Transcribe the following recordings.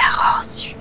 d'arrosure.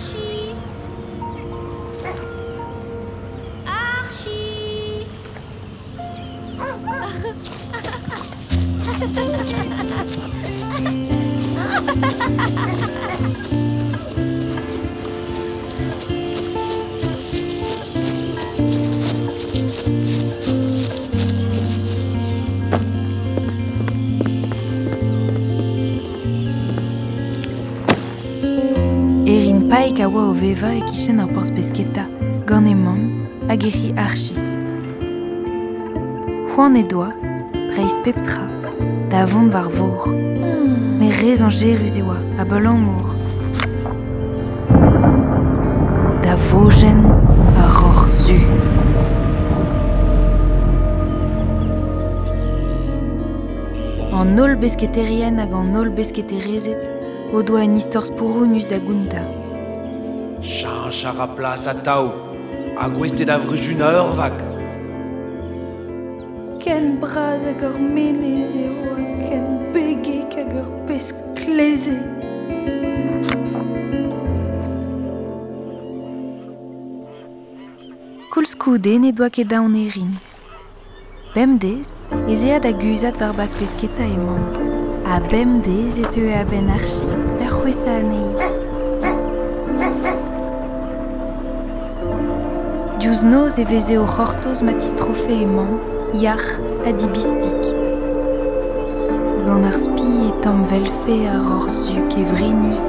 she Betek a oa o veva e kichen ar porzh pesketa, gant e mamm hag ec'hi archi. C'hoan e doa, reiz peptra, da vont war vor, me rez an jeruz e oa, a bel an mour. Da vojen a ror zu. An ol besketerien hag an ol besketerezet, o doa en istorz pouroun da gunta. Chanchar a plas a tao, a gweste da vrujun a ur vak. Ken braz hag ur menez e oa, ken bege hag ur pesk kleze. Koulskoude ne doa ket daon erin. Bemdez, ezea da guzat var bak pesketa e mamm. A bemdez e teu e a ben archi, da c'hwesa anei. Ius nos et veseo hortos matis trophéément, iach adibistic. Gandarspi et tam velfe arorsuc evrinus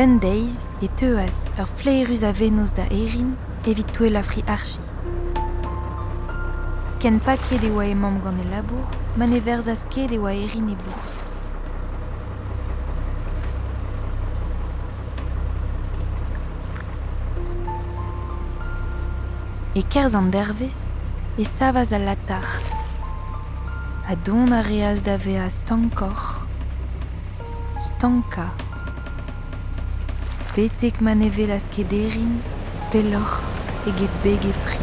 Un deiz e teuaz ur fleirus a venoz da erin evit toe lafri archi. Ken pa ket e oa emamm gant e labour, ma ne verzas ket e oa erin e bours. E kerz an dervez, e savaz a latar. A don a reaz da veaz stankor. Stanka. betek manevel az kederin, peloc'h eget beg e fri.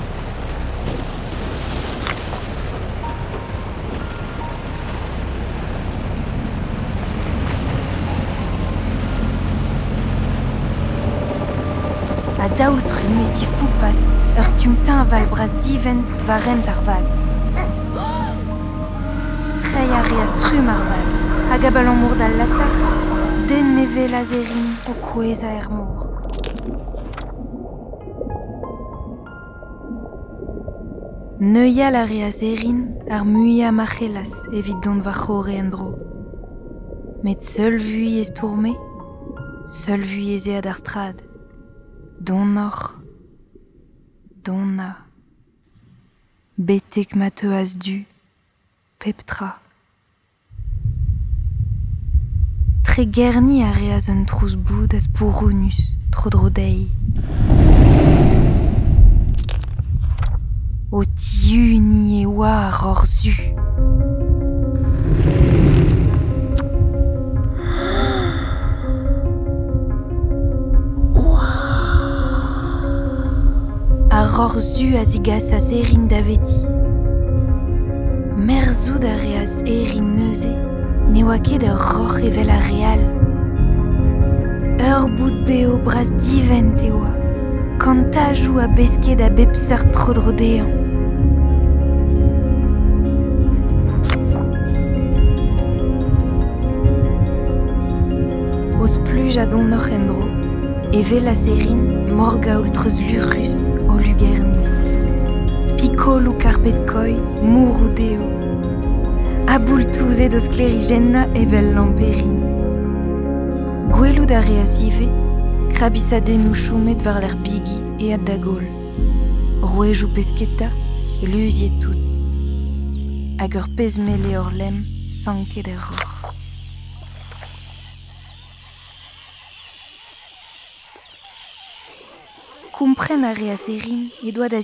A daoul trum e foupas, ur tumtin val bras divent va rent ar vag. Trei a reaz trum ar vag, hag abalan mour da latar, den nevel a o koueza er mour. Neuial a reas erin ar muia machelas evit don va c'hore en bro. Met seul vui ez tourme, seul vui ez strad. Don or, donna. Betek du, peptra. tre gerni a reas un trouz bout as pourunus, tro drodei. O tiu ni e oa ar or a daveti. Merzoud a reas erin neuze. Newaki de roch e real. Ur beo bras divent e oa, kantajou a besket a bepseur trodro dean. Don morga ul treuz lurus o lugerni. Pikolou koi, mourou deo, abultus edo sclerigenna evel lamperin. Gwelud a reasive, krabisade nuchumet bigi e adagol dagol. Roejou pesketa, luzie tout. Hag ur pezmele hor lem sanket er ror. Kumpren a reaserin e doa da.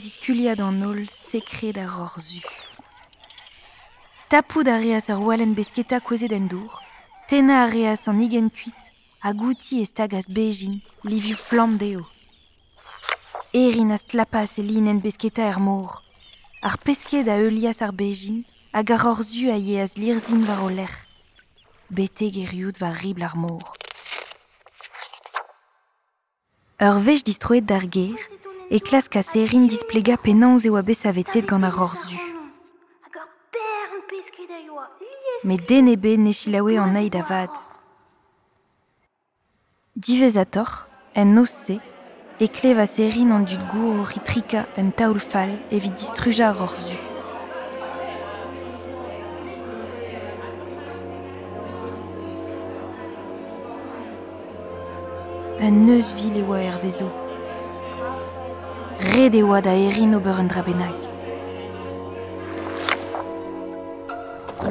Tapoud a reas ar walen besketa kwezet en dour. Tena a reas an igen kuit, a gouti ez tagas bejin, liviu flam deo. Erin a stlapas e lin en besketa er mor. Ar pesket a eulias ar bejin, hag ar orzu a ye az lirzin war o lec'h. Bete geriout war ribl ar mor. Ur vech distroet d'ar ger, e klask a serin displega penanz e oa bet savetet gant ar orzu. mais denebe neshilawe en aidavad. Divesator, en osse, et cleva serin en du gour ritrika en taulfal et vidistruja rorzu. Un eus vil ewa hervezo. Red ewa da erin.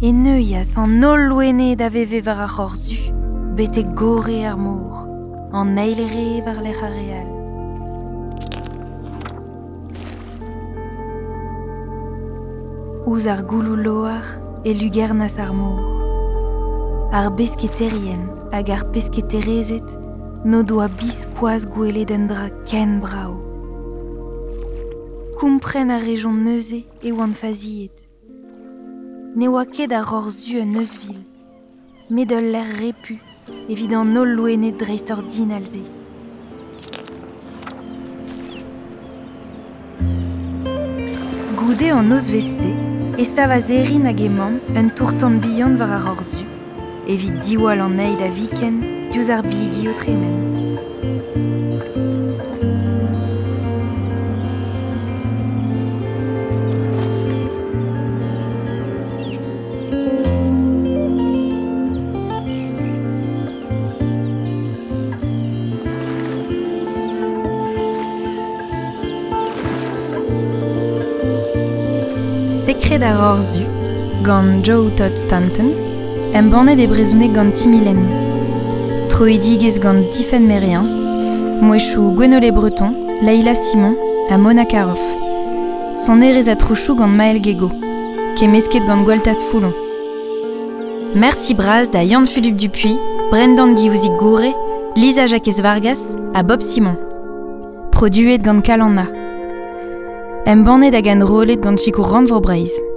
e neuias an ol loene da veve war ar c'horzu, bet e gore ar mor, an eilere war lech ar real. Ouz ar goulou loar e lugernas ar mor. Ar besketerien hag ar pesketerezet no doa bis koaz gwelet en dra ken brao. Kumpren ar rejon neuze e oan faziet. ne oa ket ar ror zu un eus. Met ul l'air repu, evit an ol loenet dreist ur din alze. Goude an oz vese, e savaz erin hag emamm un tourtan bihan war ar ror zu, evit diwal an aid a viken, diouz ar bigi o tremen. Sekret ar ur zu, gant Joe Todd Stanton, em bannet e brezounet gant timilen. Troedigez gant difen merien, mouechou Gwenole Breton, Leila Simon a Mona Karoff. Son erez a trouchou gant Maël Gego, kemesket gant Gwaltas Foulon. Merci braz da Yann Philippe Dupuis, Brendan Guiouzik Gouré, Lisa Jacques Vargas a Bob Simon. Produet gant Kalanna. Em bannet da gant rolet gant chikou rand.